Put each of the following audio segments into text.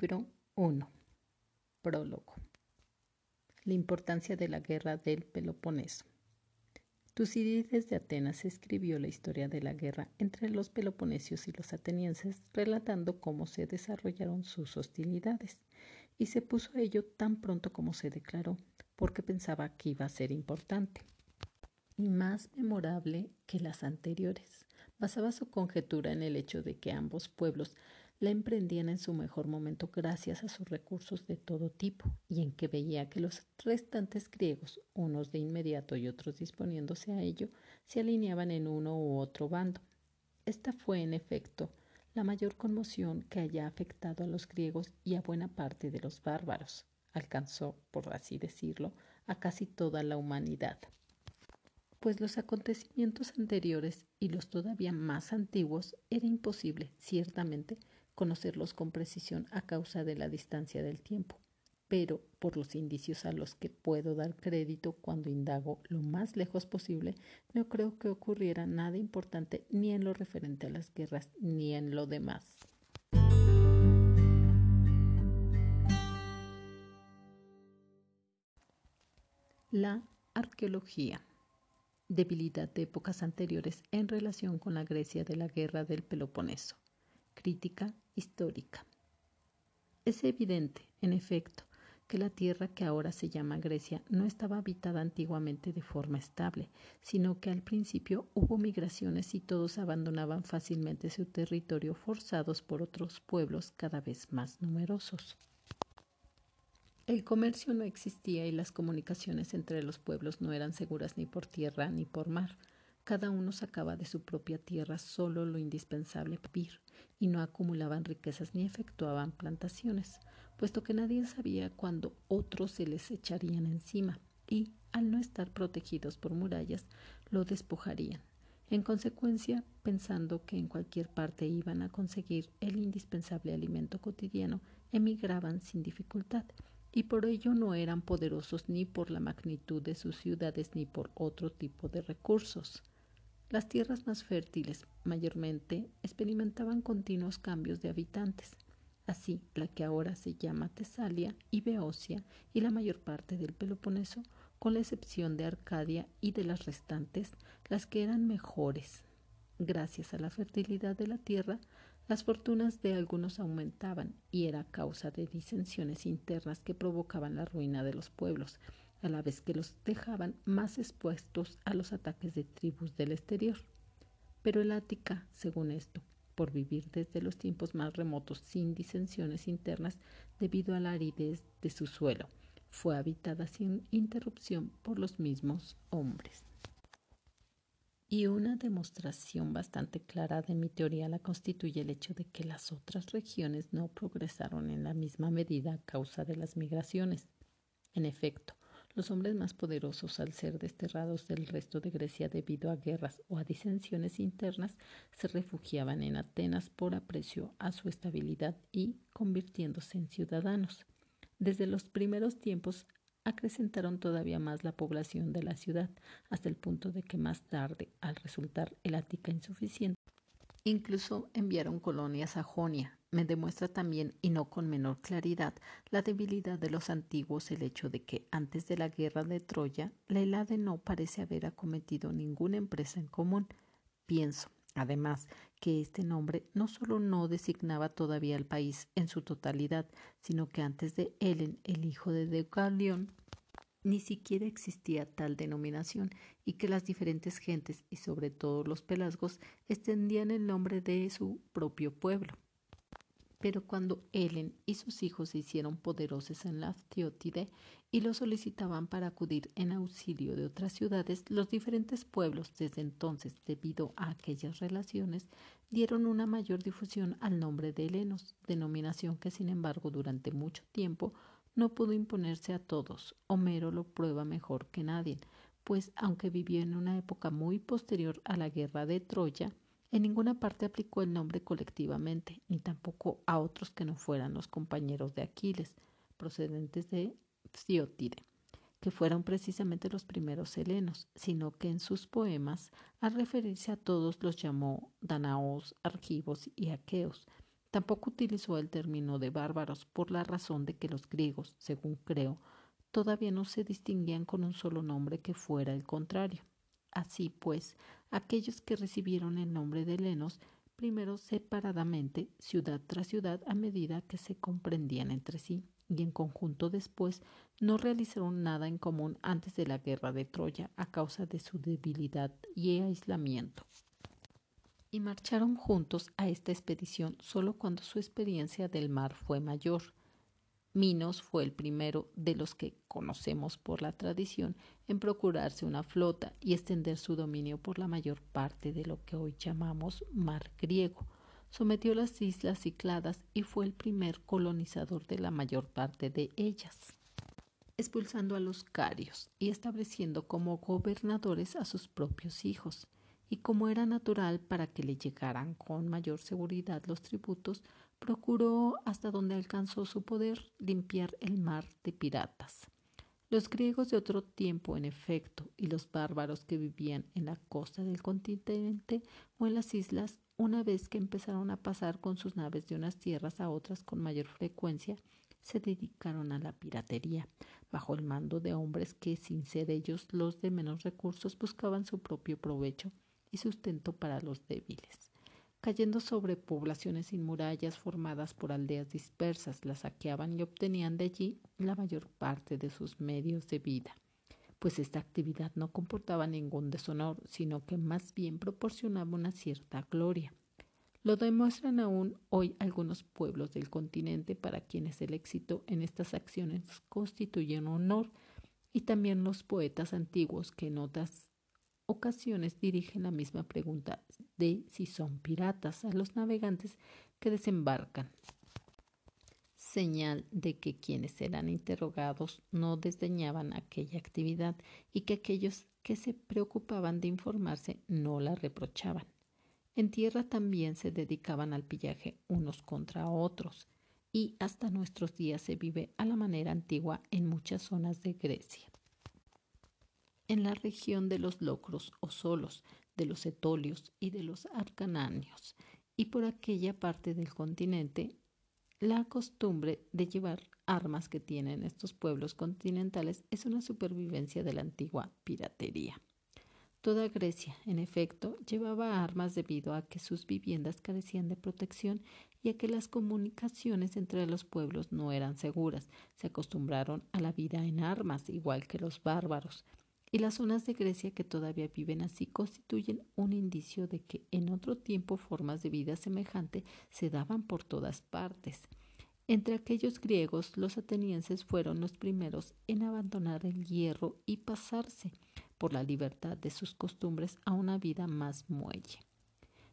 Libro 1. Prólogo. La importancia de la guerra del Peloponeso. Tucídides de Atenas escribió la historia de la guerra entre los peloponesios y los atenienses, relatando cómo se desarrollaron sus hostilidades, y se puso a ello tan pronto como se declaró, porque pensaba que iba a ser importante y más memorable que las anteriores. Basaba su conjetura en el hecho de que ambos pueblos la emprendían en su mejor momento gracias a sus recursos de todo tipo y en que veía que los restantes griegos, unos de inmediato y otros disponiéndose a ello, se alineaban en uno u otro bando. Esta fue, en efecto, la mayor conmoción que haya afectado a los griegos y a buena parte de los bárbaros. Alcanzó, por así decirlo, a casi toda la humanidad pues los acontecimientos anteriores y los todavía más antiguos era imposible, ciertamente, conocerlos con precisión a causa de la distancia del tiempo, pero por los indicios a los que puedo dar crédito cuando indago lo más lejos posible, no creo que ocurriera nada importante ni en lo referente a las guerras ni en lo demás. La arqueología. Debilidad de épocas anteriores en relación con la Grecia de la guerra del Peloponeso. Crítica histórica. Es evidente, en efecto, que la tierra que ahora se llama Grecia no estaba habitada antiguamente de forma estable, sino que al principio hubo migraciones y todos abandonaban fácilmente su territorio forzados por otros pueblos cada vez más numerosos. El comercio no existía y las comunicaciones entre los pueblos no eran seguras ni por tierra ni por mar. Cada uno sacaba de su propia tierra solo lo indispensable vivir y no acumulaban riquezas ni efectuaban plantaciones, puesto que nadie sabía cuándo otros se les echarían encima y, al no estar protegidos por murallas, lo despojarían. En consecuencia, pensando que en cualquier parte iban a conseguir el indispensable alimento cotidiano, emigraban sin dificultad y por ello no eran poderosos ni por la magnitud de sus ciudades ni por otro tipo de recursos. Las tierras más fértiles mayormente experimentaban continuos cambios de habitantes. Así, la que ahora se llama Tesalia y Beocia y la mayor parte del Peloponeso, con la excepción de Arcadia y de las restantes, las que eran mejores. Gracias a la fertilidad de la tierra, las fortunas de algunos aumentaban y era causa de disensiones internas que provocaban la ruina de los pueblos, a la vez que los dejaban más expuestos a los ataques de tribus del exterior. Pero el Ática, según esto, por vivir desde los tiempos más remotos sin disensiones internas debido a la aridez de su suelo, fue habitada sin interrupción por los mismos hombres. Y una demostración bastante clara de mi teoría la constituye el hecho de que las otras regiones no progresaron en la misma medida a causa de las migraciones. En efecto, los hombres más poderosos, al ser desterrados del resto de Grecia debido a guerras o a disensiones internas, se refugiaban en Atenas por aprecio a su estabilidad y convirtiéndose en ciudadanos. Desde los primeros tiempos acrecentaron todavía más la población de la ciudad, hasta el punto de que más tarde, al resultar el Ática insuficiente, incluso enviaron colonias a Jonia, me demuestra también, y no con menor claridad, la debilidad de los antiguos el hecho de que antes de la guerra de Troya, la Helade no parece haber acometido ninguna empresa en común. Pienso, además, que este nombre no solo no designaba todavía al país en su totalidad, sino que antes de Helen, el hijo de Deucalión, ni siquiera existía tal denominación y que las diferentes gentes y sobre todo los pelasgos extendían el nombre de su propio pueblo. Pero cuando Helen y sus hijos se hicieron poderosos en la Teótide y lo solicitaban para acudir en auxilio de otras ciudades, los diferentes pueblos desde entonces, debido a aquellas relaciones, dieron una mayor difusión al nombre de helenos, denominación que sin embargo durante mucho tiempo no pudo imponerse a todos. Homero lo prueba mejor que nadie, pues aunque vivió en una época muy posterior a la guerra de Troya, en ninguna parte aplicó el nombre colectivamente, ni tampoco a otros que no fueran los compañeros de Aquiles, procedentes de Psiotide, que fueron precisamente los primeros helenos, sino que en sus poemas, al referirse a todos, los llamó danaos, argivos y aqueos, Tampoco utilizó el término de bárbaros por la razón de que los griegos, según creo, todavía no se distinguían con un solo nombre que fuera el contrario. Así pues, aquellos que recibieron el nombre de helenos, primero separadamente, ciudad tras ciudad, a medida que se comprendían entre sí, y en conjunto después, no realizaron nada en común antes de la guerra de Troya a causa de su debilidad y aislamiento. Y marcharon juntos a esta expedición solo cuando su experiencia del mar fue mayor Minos fue el primero de los que conocemos por la tradición en procurarse una flota y extender su dominio por la mayor parte de lo que hoy llamamos mar griego. Sometió las islas Cicladas y fue el primer colonizador de la mayor parte de ellas, expulsando a los carios y estableciendo como gobernadores a sus propios hijos. Y como era natural para que le llegaran con mayor seguridad los tributos, procuró, hasta donde alcanzó su poder, limpiar el mar de piratas. Los griegos de otro tiempo, en efecto, y los bárbaros que vivían en la costa del continente o en las islas, una vez que empezaron a pasar con sus naves de unas tierras a otras con mayor frecuencia, se dedicaron a la piratería, bajo el mando de hombres que, sin ser ellos los de menos recursos, buscaban su propio provecho y sustento para los débiles cayendo sobre poblaciones sin murallas formadas por aldeas dispersas, las saqueaban y obtenían de allí la mayor parte de sus medios de vida, pues esta actividad no comportaba ningún deshonor, sino que más bien proporcionaba una cierta gloria. Lo demuestran aún hoy algunos pueblos del continente para quienes el éxito en estas acciones constituye un honor, y también los poetas antiguos que en otras ocasiones dirigen la misma pregunta de si son piratas a los navegantes que desembarcan. Señal de que quienes eran interrogados no desdeñaban aquella actividad y que aquellos que se preocupaban de informarse no la reprochaban. En tierra también se dedicaban al pillaje unos contra otros y hasta nuestros días se vive a la manera antigua en muchas zonas de Grecia en la región de los locros o solos, de los etolios y de los arcanáneos, y por aquella parte del continente, la costumbre de llevar armas que tienen estos pueblos continentales es una supervivencia de la antigua piratería. Toda Grecia, en efecto, llevaba armas debido a que sus viviendas carecían de protección y a que las comunicaciones entre los pueblos no eran seguras. Se acostumbraron a la vida en armas, igual que los bárbaros, y las zonas de Grecia que todavía viven así constituyen un indicio de que en otro tiempo formas de vida semejante se daban por todas partes. Entre aquellos griegos, los atenienses fueron los primeros en abandonar el hierro y pasarse por la libertad de sus costumbres a una vida más muelle.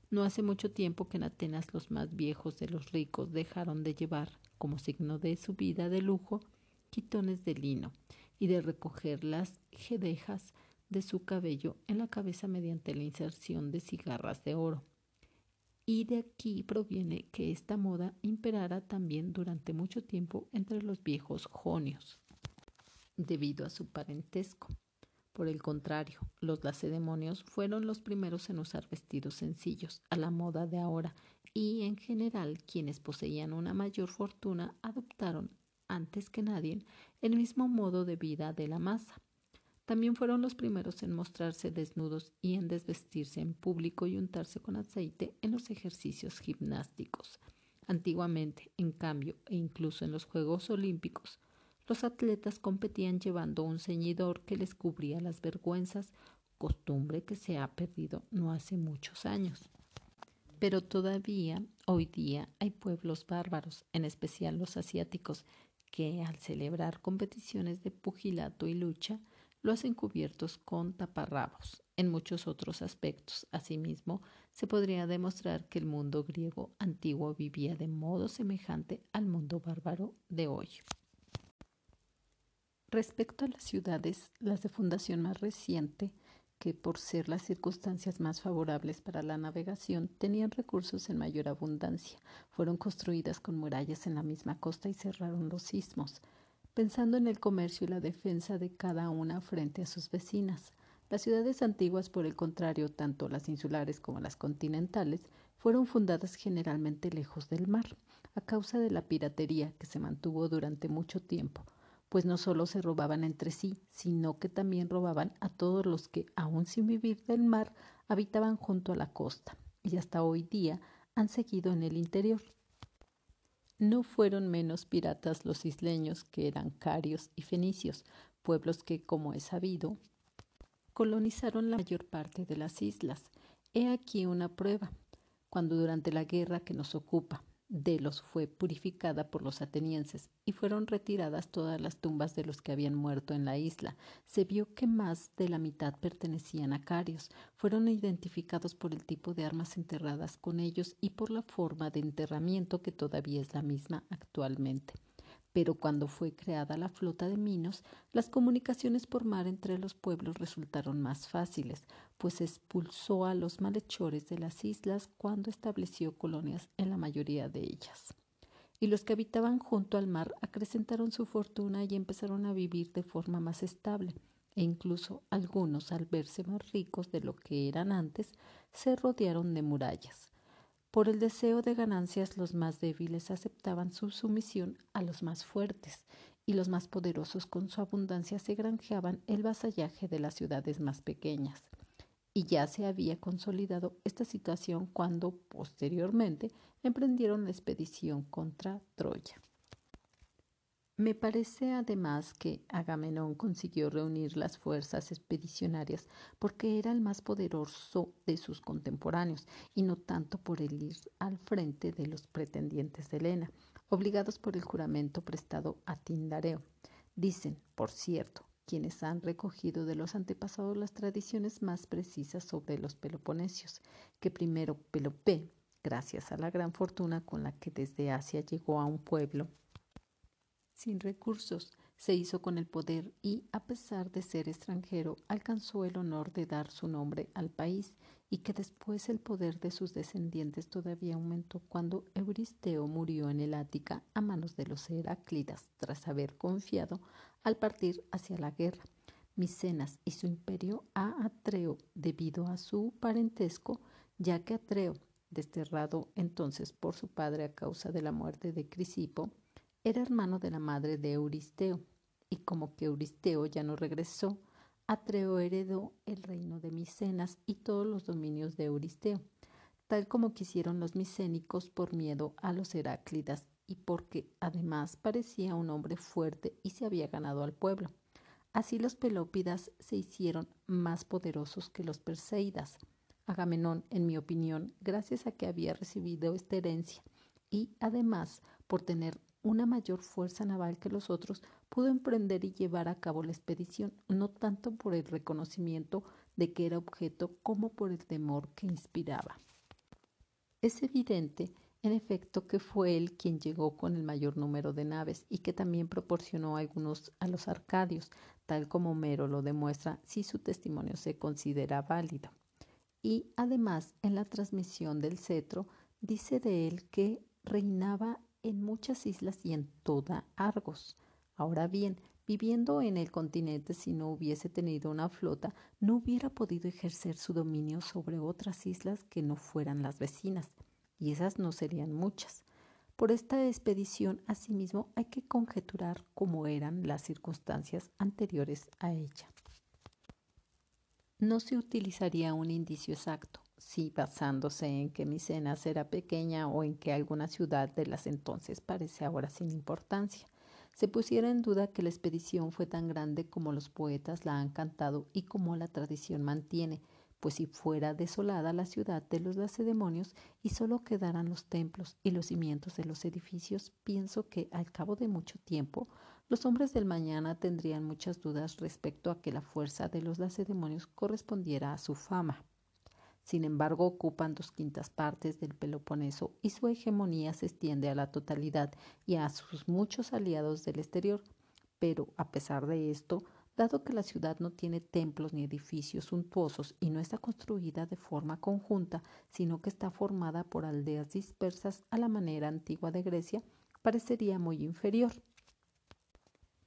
No hace mucho tiempo que en Atenas los más viejos de los ricos dejaron de llevar, como signo de su vida de lujo, quitones de lino, y de recoger las jedejas de su cabello en la cabeza mediante la inserción de cigarras de oro. Y de aquí proviene que esta moda imperara también durante mucho tiempo entre los viejos jonios, debido a su parentesco. Por el contrario, los lacedemonios fueron los primeros en usar vestidos sencillos, a la moda de ahora, y en general quienes poseían una mayor fortuna adoptaron antes que nadie, el mismo modo de vida de la masa. También fueron los primeros en mostrarse desnudos y en desvestirse en público y untarse con aceite en los ejercicios gimnásticos. Antiguamente, en cambio, e incluso en los Juegos Olímpicos, los atletas competían llevando un ceñidor que les cubría las vergüenzas, costumbre que se ha perdido no hace muchos años. Pero todavía hoy día hay pueblos bárbaros, en especial los asiáticos, que al celebrar competiciones de pugilato y lucha lo hacen cubiertos con taparrabos. En muchos otros aspectos, asimismo, se podría demostrar que el mundo griego antiguo vivía de modo semejante al mundo bárbaro de hoy. Respecto a las ciudades, las de fundación más reciente que por ser las circunstancias más favorables para la navegación tenían recursos en mayor abundancia. Fueron construidas con murallas en la misma costa y cerraron los istmos, pensando en el comercio y la defensa de cada una frente a sus vecinas. Las ciudades antiguas, por el contrario, tanto las insulares como las continentales, fueron fundadas generalmente lejos del mar, a causa de la piratería que se mantuvo durante mucho tiempo, pues no solo se robaban entre sí, sino que también robaban a todos los que, aun sin vivir del mar, habitaban junto a la costa, y hasta hoy día han seguido en el interior. No fueron menos piratas los isleños que eran carios y fenicios, pueblos que, como es sabido, colonizaron la mayor parte de las islas. He aquí una prueba. Cuando durante la guerra que nos ocupa, Delos fue purificada por los atenienses y fueron retiradas todas las tumbas de los que habían muerto en la isla. Se vio que más de la mitad pertenecían a carios. Fueron identificados por el tipo de armas enterradas con ellos y por la forma de enterramiento que todavía es la misma actualmente pero cuando fue creada la flota de Minos, las comunicaciones por mar entre los pueblos resultaron más fáciles, pues expulsó a los malhechores de las islas cuando estableció colonias en la mayoría de ellas. Y los que habitaban junto al mar acrecentaron su fortuna y empezaron a vivir de forma más estable, e incluso algunos, al verse más ricos de lo que eran antes, se rodearon de murallas. Por el deseo de ganancias los más débiles aceptaban su sumisión a los más fuertes, y los más poderosos con su abundancia se granjeaban el vasallaje de las ciudades más pequeñas. Y ya se había consolidado esta situación cuando, posteriormente, emprendieron la expedición contra Troya. Me parece además que Agamenón consiguió reunir las fuerzas expedicionarias porque era el más poderoso de sus contemporáneos y no tanto por el ir al frente de los pretendientes de Helena, obligados por el juramento prestado a Tindareo. Dicen, por cierto, quienes han recogido de los antepasados las tradiciones más precisas sobre los peloponesios, que primero Pelopé, gracias a la gran fortuna con la que desde Asia llegó a un pueblo sin recursos, se hizo con el poder y, a pesar de ser extranjero, alcanzó el honor de dar su nombre al país y que después el poder de sus descendientes todavía aumentó cuando Euristeo murió en el Ática a manos de los Heráclidas tras haber confiado al partir hacia la guerra. Micenas y su imperio a Atreo debido a su parentesco, ya que Atreo, desterrado entonces por su padre a causa de la muerte de Crisipo, era hermano de la madre de Euristeo, y como que Euristeo ya no regresó, Atreo heredó el reino de Micenas y todos los dominios de Euristeo, tal como quisieron los micénicos por miedo a los Heráclidas y porque además parecía un hombre fuerte y se había ganado al pueblo. Así los Pelópidas se hicieron más poderosos que los Perseidas. Agamenón, en mi opinión, gracias a que había recibido esta herencia y además por tener una mayor fuerza naval que los otros, pudo emprender y llevar a cabo la expedición, no tanto por el reconocimiento de que era objeto como por el temor que inspiraba. Es evidente, en efecto, que fue él quien llegó con el mayor número de naves y que también proporcionó algunos a los arcadios, tal como Mero lo demuestra si su testimonio se considera válido. Y además, en la transmisión del cetro, dice de él que reinaba en muchas islas y en toda Argos. Ahora bien, viviendo en el continente si no hubiese tenido una flota, no hubiera podido ejercer su dominio sobre otras islas que no fueran las vecinas, y esas no serían muchas. Por esta expedición, asimismo, hay que conjeturar cómo eran las circunstancias anteriores a ella. No se utilizaría un indicio exacto, si basándose en que Micenas era pequeña o en que alguna ciudad de las entonces parece ahora sin importancia. Se pusiera en duda que la expedición fue tan grande como los poetas la han cantado y como la tradición mantiene, pues si fuera desolada la ciudad de los lacedemonios y solo quedaran los templos y los cimientos de los edificios, pienso que al cabo de mucho tiempo los hombres del mañana tendrían muchas dudas respecto a que la fuerza de los lacedemonios correspondiera a su fama. Sin embargo, ocupan dos quintas partes del Peloponeso y su hegemonía se extiende a la totalidad y a sus muchos aliados del exterior. Pero, a pesar de esto, dado que la ciudad no tiene templos ni edificios suntuosos y no está construida de forma conjunta, sino que está formada por aldeas dispersas a la manera antigua de Grecia, parecería muy inferior.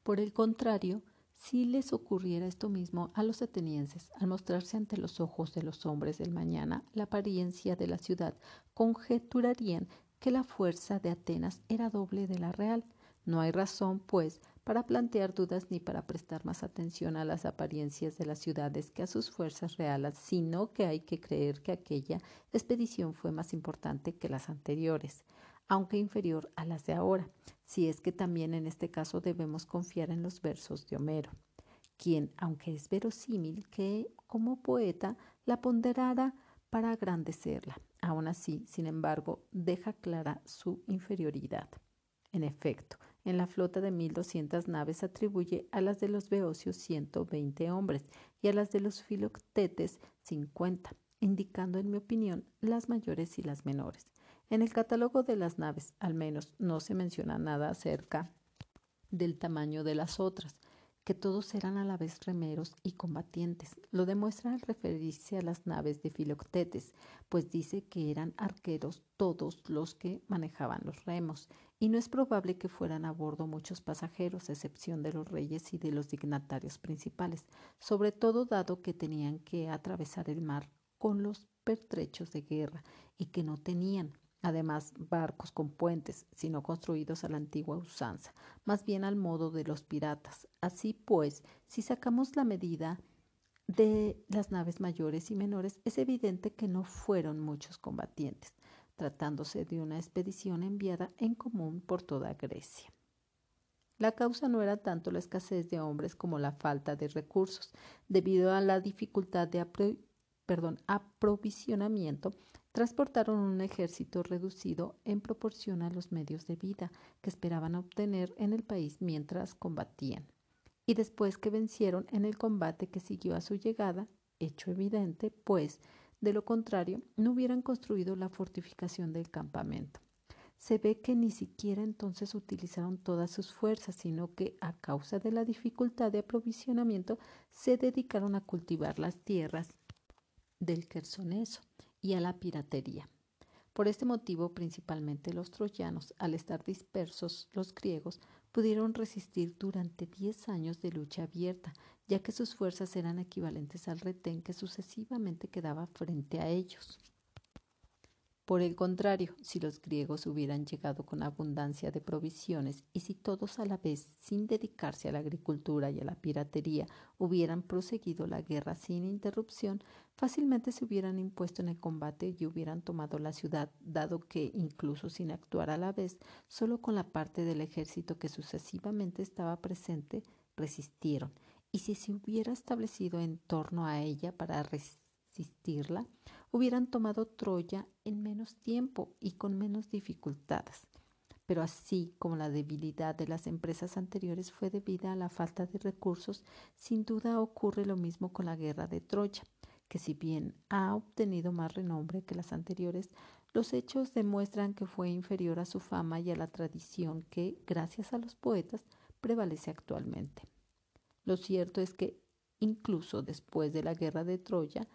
Por el contrario, Si les ocurriera esto mismo a los atenienses, al mostrarse ante los ojos de los hombres del mañana la apariencia de la ciudad, conjeturarían que la fuerza de Atenas era doble de la real. No hay razón, pues, para plantear dudas ni para prestar más atención a las apariencias de las ciudades que a sus fuerzas reales, sino que hay que creer que aquella expedición fue más importante que las anteriores, aunque inferior a las de ahora, si es que también en este caso debemos confiar en los versos de Homero, quien, aunque es verosímil que como poeta la ponderara para agrandecerla, aún así, sin embargo, deja clara su inferioridad. En efecto, en la flota de 1.200 naves atribuye a las de los beocios 120 hombres y a las de los filoctetes 50, indicando, en mi opinión, las mayores y las menores. En el catálogo de las naves, al menos, no se menciona nada acerca del tamaño de las otras, que todos eran a la vez remeros y combatientes. Lo demuestra al referirse a las naves de Filoctetes, pues dice que eran arqueros todos los que manejaban los remos, y no es probable que fueran a bordo muchos pasajeros, a excepción de los reyes y de los dignatarios principales, sobre todo dado que tenían que atravesar el mar con los pertrechos de guerra y que no tenían además barcos con puentes, sino construidos a la antigua usanza, más bien al modo de los piratas. Así pues, si sacamos la medida de las naves mayores y menores, es evidente que no fueron muchos combatientes, tratándose de una expedición enviada en común por toda Grecia. La causa no era tanto la escasez de hombres como la falta de recursos, debido a la dificultad de aprovisionamiento transportaron un ejército reducido en proporción a los medios de vida que esperaban obtener en el país mientras combatían. Y después que vencieron en el combate que siguió a su llegada, hecho evidente, pues, de lo contrario, no hubieran construido la fortificación del campamento. Se ve que ni siquiera entonces utilizaron todas sus fuerzas, sino que, a causa de la dificultad de aprovisionamiento, se dedicaron a cultivar las tierras del Quersoneso y a la piratería. Por este motivo, principalmente los troyanos, al estar dispersos los griegos, pudieron resistir durante diez años de lucha abierta, ya que sus fuerzas eran equivalentes al retén que sucesivamente quedaba frente a ellos. Por el contrario, si los griegos hubieran llegado con abundancia de provisiones y si todos a la vez, sin dedicarse a la agricultura y a la piratería, hubieran proseguido la guerra sin interrupción, fácilmente se hubieran impuesto en el combate y hubieran tomado la ciudad, dado que, incluso sin actuar a la vez, solo con la parte del ejército que sucesivamente estaba presente, resistieron. Y si se hubiera establecido en torno a ella para hubieran tomado Troya en menos tiempo y con menos dificultades. Pero así como la debilidad de las empresas anteriores fue debida a la falta de recursos, sin duda ocurre lo mismo con la guerra de Troya, que si bien ha obtenido más renombre que las anteriores, los hechos demuestran que fue inferior a su fama y a la tradición que, gracias a los poetas, prevalece actualmente. Lo cierto es que, incluso después de la guerra de Troya,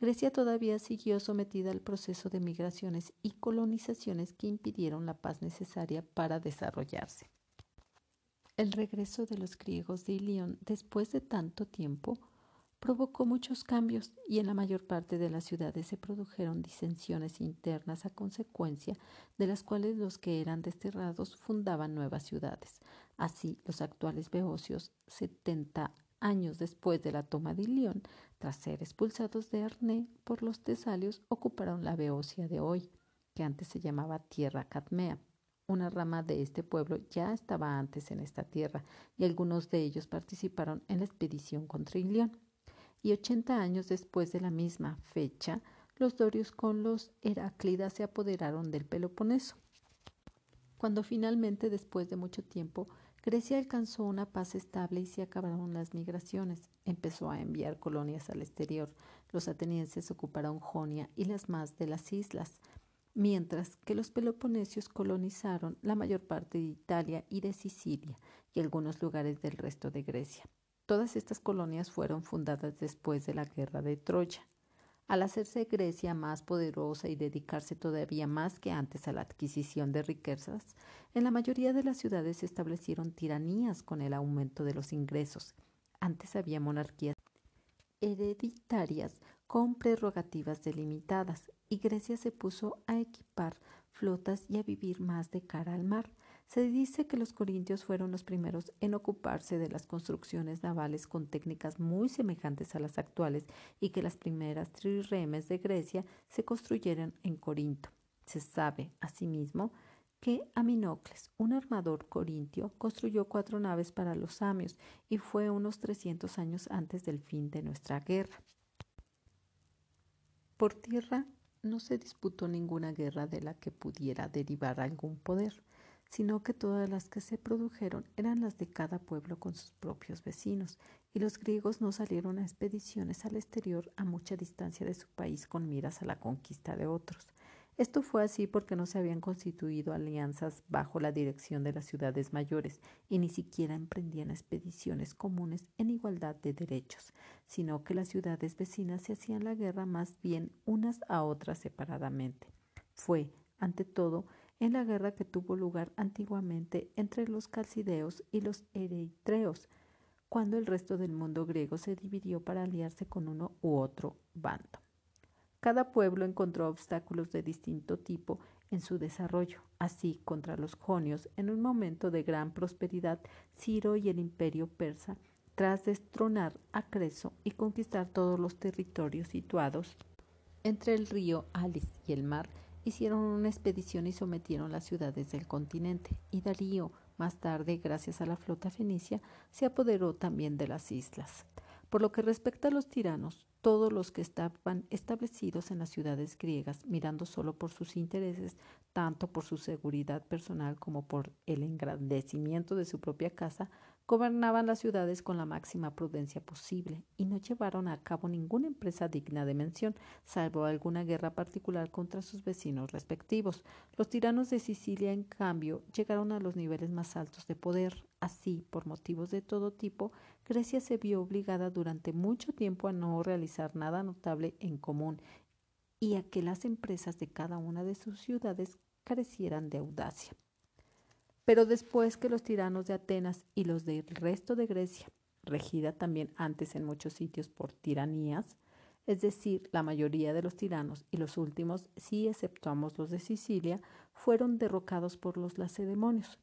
Grecia todavía siguió sometida al proceso de migraciones y colonizaciones que impidieron la paz necesaria para desarrollarse. El regreso de los griegos de Ilión después de tanto tiempo provocó muchos cambios y en la mayor parte de las ciudades se produjeron disensiones internas a consecuencia de las cuales los que eran desterrados fundaban nuevas ciudades. Así, los actuales beocios, 70 años después de la toma de Ilión, tras ser expulsados de Arné por los tesalios, ocuparon la Beocia de hoy, que antes se llamaba Tierra Cadmea. Una rama de este pueblo ya estaba antes en esta tierra y algunos de ellos participaron en la expedición contra Ilión. Y ochenta años después de la misma fecha, los dorios con los Heráclidas se apoderaron del Peloponeso. Cuando finalmente, después de mucho tiempo, Grecia alcanzó una paz estable y se acabaron las migraciones. Empezó a enviar colonias al exterior. Los atenienses ocuparon Jonia y las más de las islas, mientras que los peloponesios colonizaron la mayor parte de Italia y de Sicilia y algunos lugares del resto de Grecia. Todas estas colonias fueron fundadas después de la guerra de Troya. Al hacerse Grecia más poderosa y dedicarse todavía más que antes a la adquisición de riquezas, en la mayoría de las ciudades se establecieron tiranías con el aumento de los ingresos. Antes había monarquías hereditarias con prerrogativas delimitadas y Grecia se puso a equipar flotas y a vivir más de cara al mar. Se dice que los corintios fueron los primeros en ocuparse de las construcciones navales con técnicas muy semejantes a las actuales y que las primeras triremes de Grecia se construyeron en Corinto. Se sabe, asimismo, que Aminocles, un armador corintio, construyó cuatro naves para los samios y fue unos 300 años antes del fin de nuestra guerra. Por tierra no se disputó ninguna guerra de la que pudiera derivar algún poder sino que todas las que se produjeron eran las de cada pueblo con sus propios vecinos, y los griegos no salieron a expediciones al exterior a mucha distancia de su país con miras a la conquista de otros. Esto fue así porque no se habían constituido alianzas bajo la dirección de las ciudades mayores y ni siquiera emprendían expediciones comunes en igualdad de derechos, sino que las ciudades vecinas se hacían la guerra más bien unas a otras separadamente. Fue, ante todo, en la guerra que tuvo lugar antiguamente entre los calcideos y los eritreos, cuando el resto del mundo griego se dividió para aliarse con uno u otro bando. Cada pueblo encontró obstáculos de distinto tipo en su desarrollo. Así, contra los jonios, en un momento de gran prosperidad, Ciro y el imperio persa, tras destronar a Creso y conquistar todos los territorios situados entre el río Alis y el mar, hicieron una expedición y sometieron las ciudades del continente, y Darío, más tarde, gracias a la flota fenicia, se apoderó también de las islas. Por lo que respecta a los tiranos, todos los que estaban establecidos en las ciudades griegas, mirando solo por sus intereses, tanto por su seguridad personal como por el engrandecimiento de su propia casa, gobernaban las ciudades con la máxima prudencia posible y no llevaron a cabo ninguna empresa digna de mención, salvo alguna guerra particular contra sus vecinos respectivos. Los tiranos de Sicilia, en cambio, llegaron a los niveles más altos de poder. Así, por motivos de todo tipo, Grecia se vio obligada durante mucho tiempo a no realizar nada notable en común y a que las empresas de cada una de sus ciudades carecieran de audacia. Pero después que los tiranos de Atenas y los del resto de Grecia, regida también antes en muchos sitios por tiranías, es decir, la mayoría de los tiranos y los últimos, si exceptuamos los de Sicilia, fueron derrocados por los lacedemonios,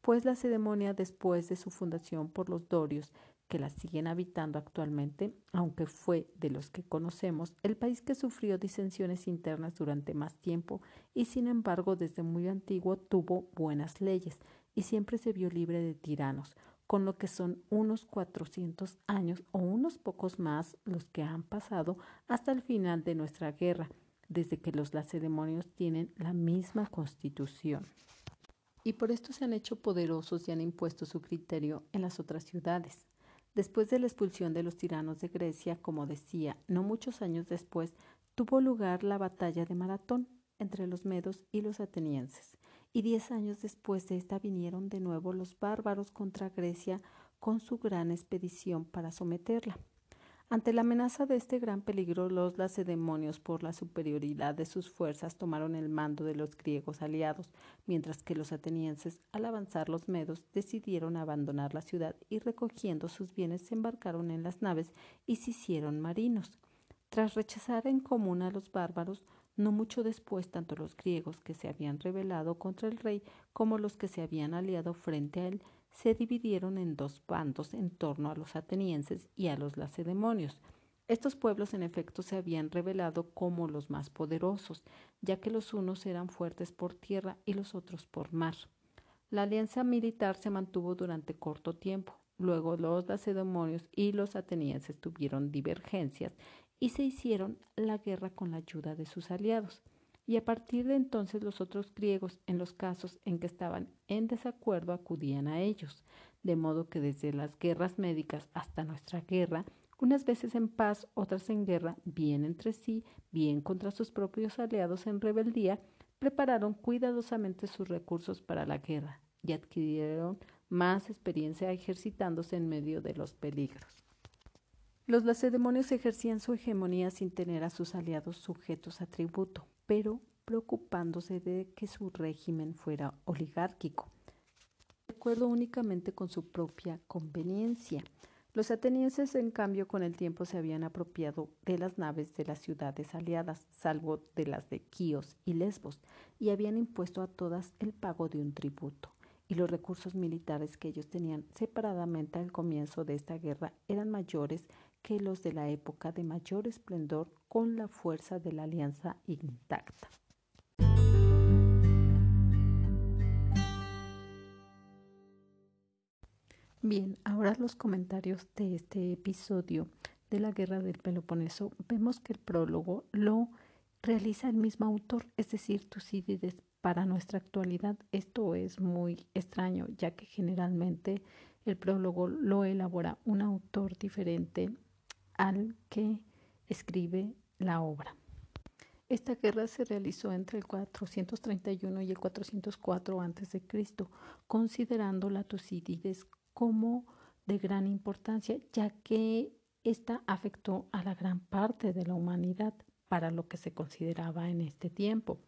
pues la Lacedemonia después de su fundación por los dorios que la siguen habitando actualmente, aunque fue de los que conocemos el país que sufrió disensiones internas durante más tiempo y sin embargo desde muy antiguo tuvo buenas leyes y siempre se vio libre de tiranos, con lo que son unos 400 años o unos pocos más los que han pasado hasta el final de nuestra guerra, desde que los lacedemonios tienen la misma constitución. Y por esto se han hecho poderosos y han impuesto su criterio en las otras ciudades. Después de la expulsión de los tiranos de Grecia, como decía, no muchos años después, tuvo lugar la batalla de Maratón entre los medos y los atenienses, y diez años después de esta vinieron de nuevo los bárbaros contra Grecia con su gran expedición para someterla. Ante la amenaza de este gran peligro, los lacedemonios, por la superioridad de sus fuerzas, tomaron el mando de los griegos aliados, mientras que los atenienses, al avanzar los medos, decidieron abandonar la ciudad y recogiendo sus bienes se embarcaron en las naves y se hicieron marinos. Tras rechazar en común a los bárbaros, no mucho después tanto los griegos que se habían rebelado contra el rey como los que se habían aliado frente a él se dividieron en dos bandos en torno a los atenienses y a los lacedemonios. Estos pueblos en efecto se habían revelado como los más poderosos, ya que los unos eran fuertes por tierra y los otros por mar. La alianza militar se mantuvo durante corto tiempo. Luego los lacedemonios y los atenienses tuvieron divergencias y se hicieron la guerra con la ayuda de sus aliados y a partir de entonces los otros griegos, en los casos en que estaban en desacuerdo, acudían a ellos, de modo que desde las guerras médicas hasta nuestra guerra, unas veces en paz, otras en guerra, bien entre sí, bien contra sus propios aliados en rebeldía, prepararon cuidadosamente sus recursos para la guerra y adquirieron más experiencia ejercitándose en medio de los peligros. Los lacedemonios ejercían su hegemonía sin tener a sus aliados sujetos a tributo, pero preocupándose de que su régimen fuera oligárquico, de acuerdo únicamente con su propia conveniencia. Los atenienses, en cambio, con el tiempo se habían apropiado de las naves de las ciudades aliadas, salvo de las de Quíos y Lesbos, y habían impuesto a todas el pago de un tributo. Y los recursos militares que ellos tenían separadamente al comienzo de esta guerra eran mayores que los de la época de mayor esplendor con la fuerza de la alianza intacta. Bien, ahora los comentarios de este episodio de la Guerra del Peloponeso. Vemos que el prólogo lo realiza el mismo autor, es decir, Tucídides. Para nuestra actualidad esto es muy extraño, ya que generalmente el prólogo lo elabora un autor diferente al que escribe la obra. Esta guerra se realizó entre el 431 y el 404 a.C., considerando la Tucídides como de gran importancia, ya que esta afectó a la gran parte de la humanidad para lo que se consideraba en este tiempo,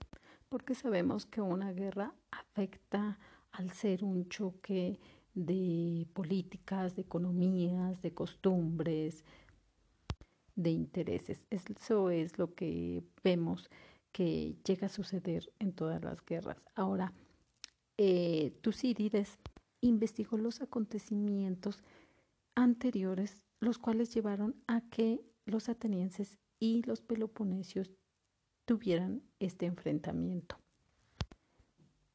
porque sabemos que una guerra afecta al ser un choque de políticas, de economías, de costumbres, de intereses. Eso es lo que vemos que llega a suceder en todas las guerras. Ahora, eh, Tucídides investigó los acontecimientos anteriores, los cuales llevaron a que los atenienses y los peloponesios tuvieran este enfrentamiento.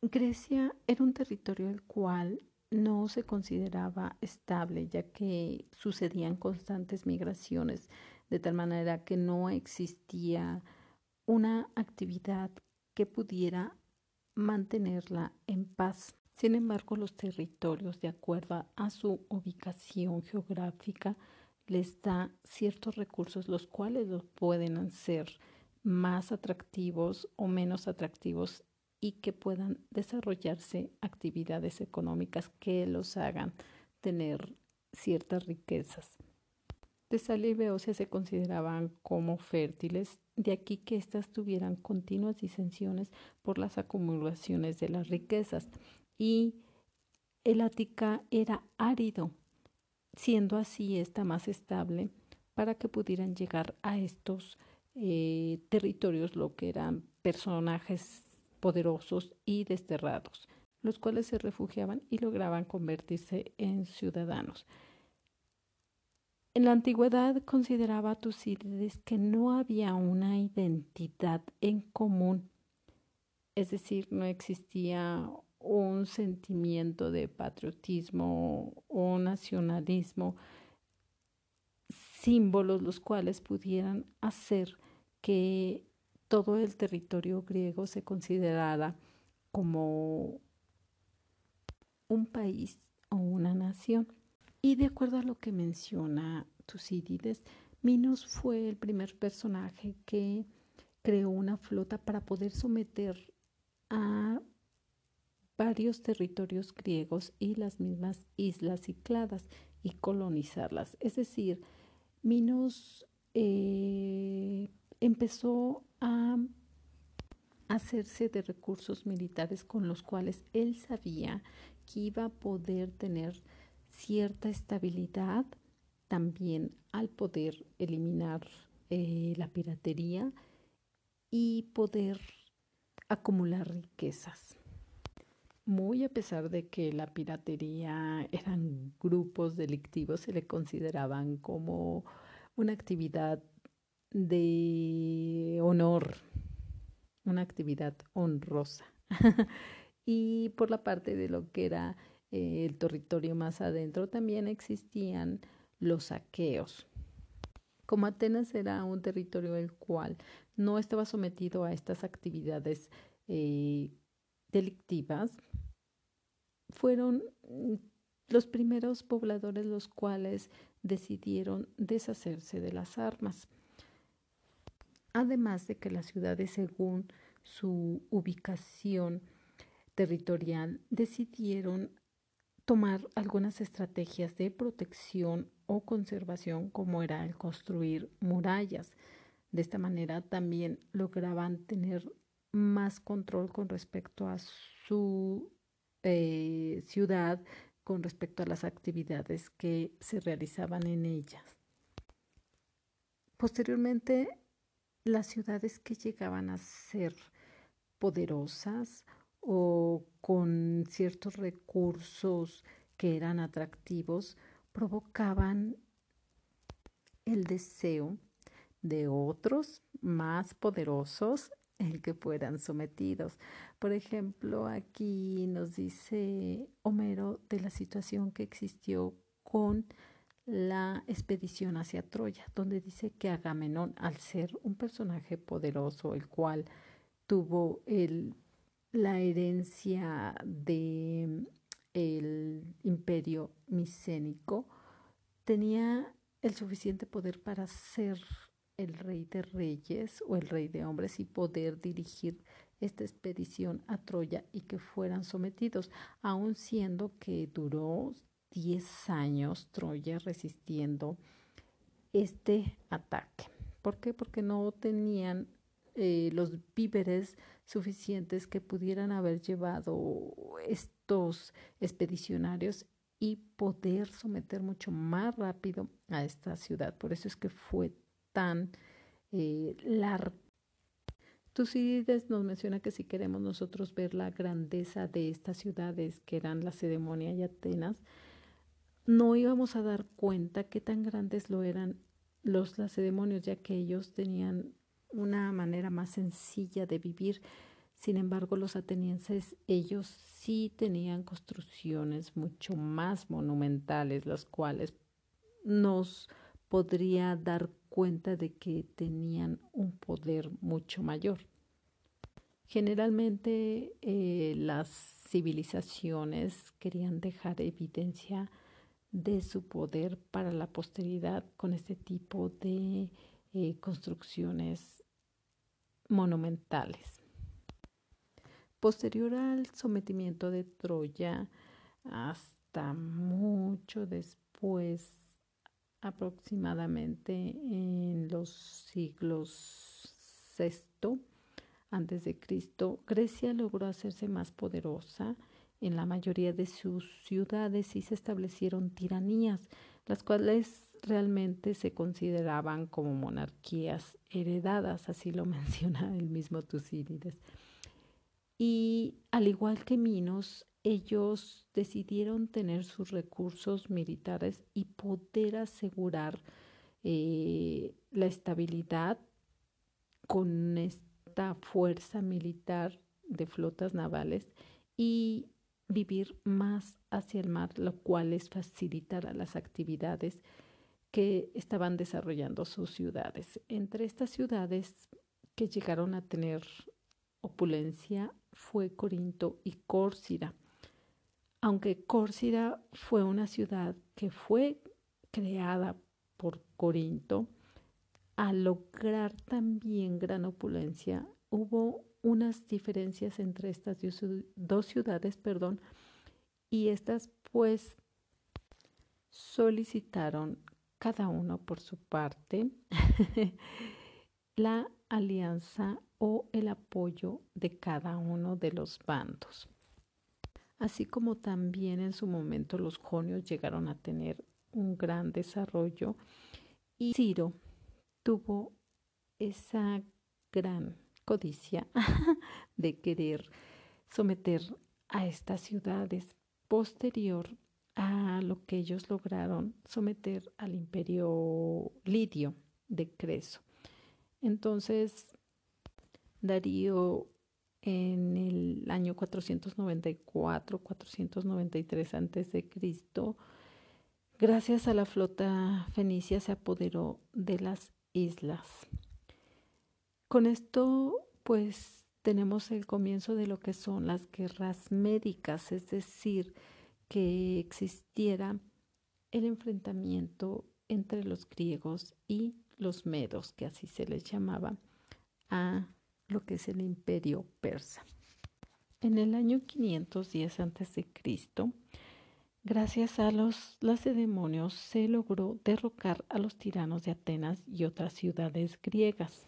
Grecia era un territorio el cual no se consideraba estable, ya que sucedían constantes migraciones, de tal manera que no existía una actividad que pudiera mantenerla en paz. Sin embargo, los territorios, de acuerdo a su ubicación geográfica, les da ciertos recursos los cuales los pueden hacer más atractivos o menos atractivos y que puedan desarrollarse actividades económicas que los hagan tener ciertas riquezas. Tesalia y Beocia se consideraban como fértiles, de aquí que éstas tuvieran continuas disensiones por las acumulaciones de las riquezas y el Ática era árido, siendo así esta más estable para que pudieran llegar a estos eh, territorios, lo que eran personajes poderosos y desterrados, los cuales se refugiaban y lograban convertirse en ciudadanos. En la antigüedad consideraba Tucídides que no había una identidad en común, es decir, no existía un sentimiento de patriotismo o nacionalismo, símbolos los cuales pudieran hacer que todo el territorio griego se considerara como un país o una nación. Y de acuerdo a lo que menciona Tucídides, Minos fue el primer personaje que creó una flota para poder someter a varios territorios griegos y las mismas islas cicladas y colonizarlas. Es decir, Minos eh, empezó a hacerse de recursos militares con los cuales él sabía que iba a poder tener cierta estabilidad también al poder eliminar eh, la piratería y poder acumular riquezas muy a pesar de que la piratería eran grupos delictivos, se le consideraban como una actividad de honor, una actividad honrosa. y por la parte de lo que era eh, el territorio más adentro, también existían los saqueos. Como Atenas era un territorio el cual no estaba sometido a estas actividades eh, delictivas, fueron mm, los primeros pobladores los cuales decidieron deshacerse de las armas. Además de que las ciudades, según su ubicación territorial, decidieron tomar algunas estrategias de protección o conservación, como era el construir murallas. De esta manera también lograban tener más control con respecto a su eh, ciudad con respecto a las actividades que se realizaban en ellas. Posteriormente, las ciudades que llegaban a ser poderosas o con ciertos recursos que eran atractivos provocaban el deseo de otros más poderosos el que fueran sometidos. Por ejemplo, aquí nos dice Homero de la situación que existió con la expedición hacia Troya, donde dice que Agamenón, al ser un personaje poderoso, el cual tuvo el, la herencia de el imperio micénico, tenía el suficiente poder para ser el rey de reyes o el rey de hombres y poder dirigir esta expedición a Troya y que fueran sometidos, aun siendo que duró 10 años Troya resistiendo este ataque. ¿Por qué? Porque no tenían eh, los víveres suficientes que pudieran haber llevado estos expedicionarios y poder someter mucho más rápido a esta ciudad. Por eso es que fue tan eh, largo. Tucídides nos menciona que si queremos nosotros ver la grandeza de estas ciudades que eran la Cedemonia y Atenas, no íbamos a dar cuenta qué tan grandes lo eran los lacedemonios, ya que ellos tenían una manera más sencilla de vivir. Sin embargo, los atenienses, ellos sí tenían construcciones mucho más monumentales, las cuales nos podría dar cuenta de que tenían un poder mucho mayor. Generalmente eh, las civilizaciones querían dejar evidencia de su poder para la posteridad con este tipo de eh, construcciones monumentales. Posterior al sometimiento de Troya, hasta mucho después aproximadamente en los siglos VI antes de Cristo, Grecia logró hacerse más poderosa en la mayoría de sus ciudades y se establecieron tiranías, las cuales realmente se consideraban como monarquías heredadas, así lo menciona el mismo Tucídides. Y al igual que Minos, ellos decidieron tener sus recursos militares y poder asegurar eh, la estabilidad con esta fuerza militar de flotas navales y vivir más hacia el mar, lo cual les facilitará las actividades que estaban desarrollando sus ciudades. Entre estas ciudades que llegaron a tener opulencia fue Corinto y Córcira aunque Córcira fue una ciudad que fue creada por Corinto, al lograr también gran opulencia, hubo unas diferencias entre estas dos ciudades, perdón, y estas pues solicitaron cada uno por su parte la alianza o el apoyo de cada uno de los bandos. Así como también en su momento los jonios llegaron a tener un gran desarrollo y Ciro tuvo esa gran codicia de querer someter a estas ciudades posterior a lo que ellos lograron someter al imperio lidio de Creso. Entonces, Darío en el año 494, 493 antes de Cristo, gracias a la flota fenicia se apoderó de las islas. Con esto, pues tenemos el comienzo de lo que son las guerras médicas, es decir, que existiera el enfrentamiento entre los griegos y los medos, que así se les llamaba, a lo que es el imperio persa. En el año 510 a.C., gracias a los lacedemonios, se logró derrocar a los tiranos de Atenas y otras ciudades griegas.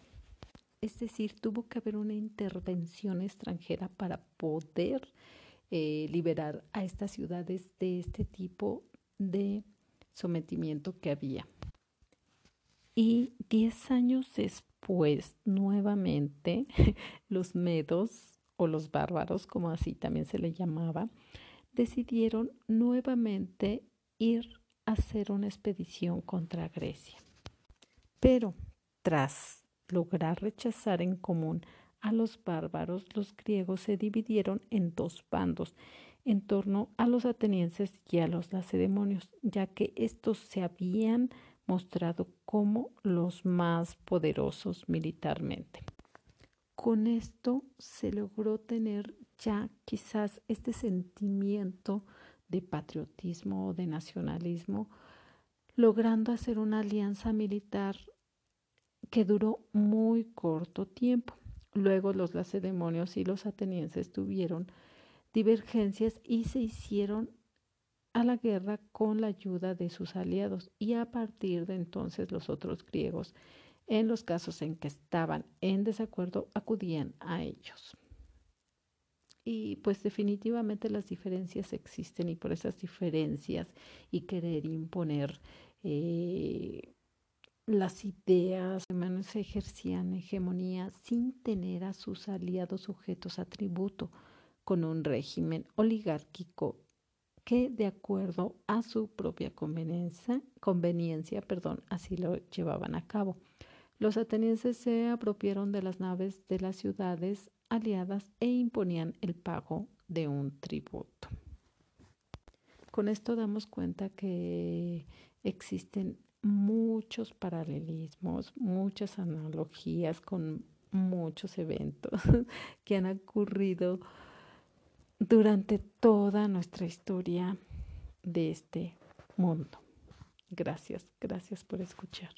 Es decir, tuvo que haber una intervención extranjera para poder eh, liberar a estas ciudades de este tipo de sometimiento que había. Y diez años después, nuevamente, los medos o los bárbaros, como así también se le llamaba, decidieron nuevamente ir a hacer una expedición contra Grecia. Pero tras lograr rechazar en común a los bárbaros, los griegos se dividieron en dos bandos en torno a los atenienses y a los lacedemonios, ya que estos se habían mostrado como los más poderosos militarmente. Con esto se logró tener ya quizás este sentimiento de patriotismo o de nacionalismo, logrando hacer una alianza militar que duró muy corto tiempo. Luego los lacedemonios y los atenienses tuvieron divergencias y se hicieron a la guerra con la ayuda de sus aliados y a partir de entonces los otros griegos, en los casos en que estaban en desacuerdo, acudían a ellos. Y pues definitivamente las diferencias existen y por esas diferencias y querer imponer eh, las ideas humanas ejercían hegemonía sin tener a sus aliados sujetos a tributo con un régimen oligárquico que de acuerdo a su propia conveniencia, conveniencia perdón, así lo llevaban a cabo. Los atenienses se apropiaron de las naves de las ciudades aliadas e imponían el pago de un tributo. Con esto damos cuenta que existen muchos paralelismos, muchas analogías con muchos eventos que han ocurrido durante toda nuestra historia de este mundo. Gracias, gracias por escuchar.